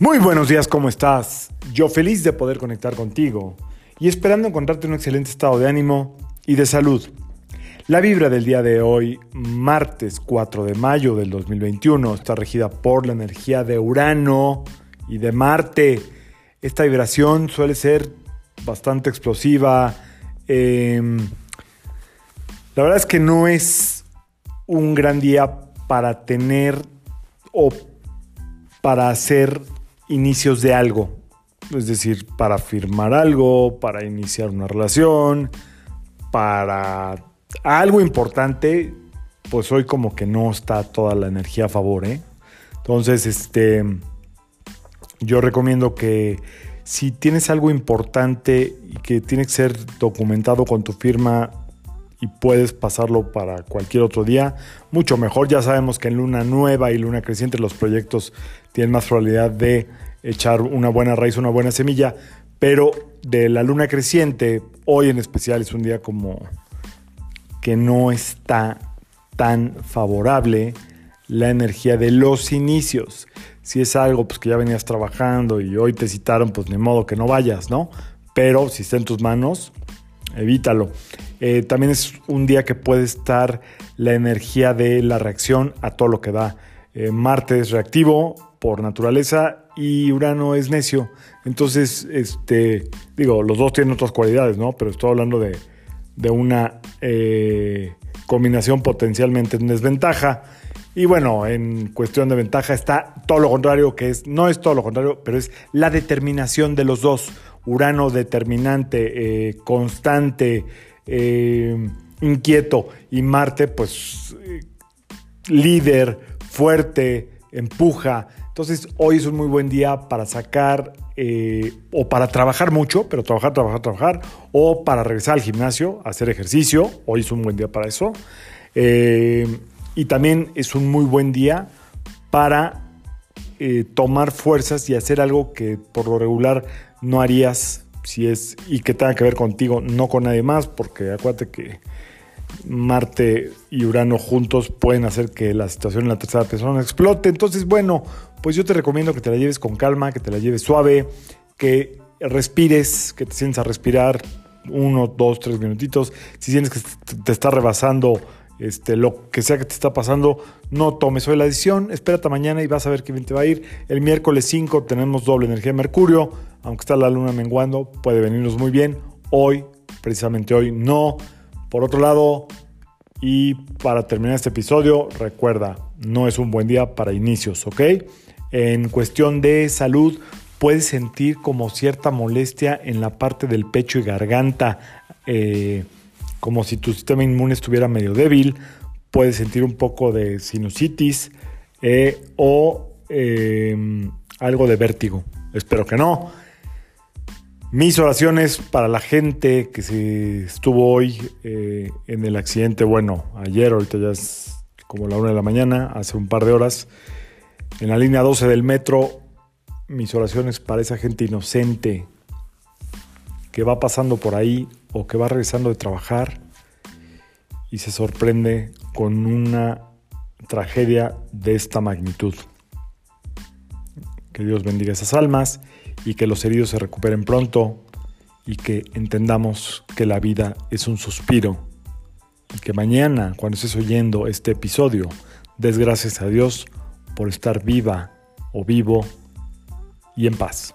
Muy buenos días, ¿cómo estás? Yo feliz de poder conectar contigo y esperando encontrarte en un excelente estado de ánimo y de salud. La vibra del día de hoy, martes 4 de mayo del 2021, está regida por la energía de Urano y de Marte. Esta vibración suele ser bastante explosiva. Em, la verdad es que no es un gran día para tener o para hacer inicios de algo. Es decir, para firmar algo, para iniciar una relación, para algo importante, pues hoy como que no está toda la energía a favor, ¿eh? Entonces, este, yo recomiendo que si tienes algo importante y que tiene que ser documentado con tu firma y puedes pasarlo para cualquier otro día, mucho mejor. Ya sabemos que en luna nueva y luna creciente los proyectos tienen más probabilidad de echar una buena raíz, una buena semilla, pero de la luna creciente, hoy en especial es un día como que no está tan favorable la energía de los inicios. Si es algo pues, que ya venías trabajando y hoy te citaron, pues ni modo que no vayas, ¿no? Pero si está en tus manos, evítalo. Eh, también es un día que puede estar la energía de la reacción a todo lo que da. Eh, Marte es reactivo por naturaleza y Urano es necio. Entonces, este, digo, los dos tienen otras cualidades, ¿no? Pero estoy hablando de, una eh, combinación potencialmente en desventaja. Y bueno, en cuestión de ventaja está todo lo contrario, que es, no es todo lo contrario, pero es la determinación de los dos. Urano determinante, eh, constante, eh, inquieto y Marte pues líder, fuerte, empuja. Entonces hoy es un muy buen día para sacar eh, o para trabajar mucho, pero trabajar, trabajar, trabajar, o para regresar al gimnasio, hacer ejercicio. Hoy es un buen día para eso. Eh, y también es un muy buen día para eh, tomar fuerzas y hacer algo que por lo regular no harías si es y que tenga que ver contigo, no con nadie más, porque acuérdate que Marte y Urano juntos pueden hacer que la situación en la tercera persona explote. Entonces, bueno, pues yo te recomiendo que te la lleves con calma, que te la lleves suave, que respires, que te sientes a respirar uno, dos, tres minutitos. Si sientes que te está rebasando este, lo que sea que te está pasando, no tomes hoy la decisión, espérate mañana y vas a ver qué bien te va a ir. El miércoles 5 tenemos doble energía de Mercurio, aunque está la luna menguando, puede venirnos muy bien. Hoy, precisamente hoy, no. Por otro lado, y para terminar este episodio, recuerda, no es un buen día para inicios, ¿ok? En cuestión de salud, puedes sentir como cierta molestia en la parte del pecho y garganta, eh, como si tu sistema inmune estuviera medio débil. Puedes sentir un poco de sinusitis eh, o eh, algo de vértigo. Espero que no. Mis oraciones para la gente que se estuvo hoy eh, en el accidente, bueno, ayer, ahorita ya es como la una de la mañana, hace un par de horas, en la línea 12 del metro, mis oraciones para esa gente inocente que va pasando por ahí o que va regresando de trabajar y se sorprende con una tragedia de esta magnitud. Que Dios bendiga esas almas y que los heridos se recuperen pronto y que entendamos que la vida es un suspiro y que mañana, cuando estés oyendo este episodio, des gracias a Dios por estar viva o vivo y en paz.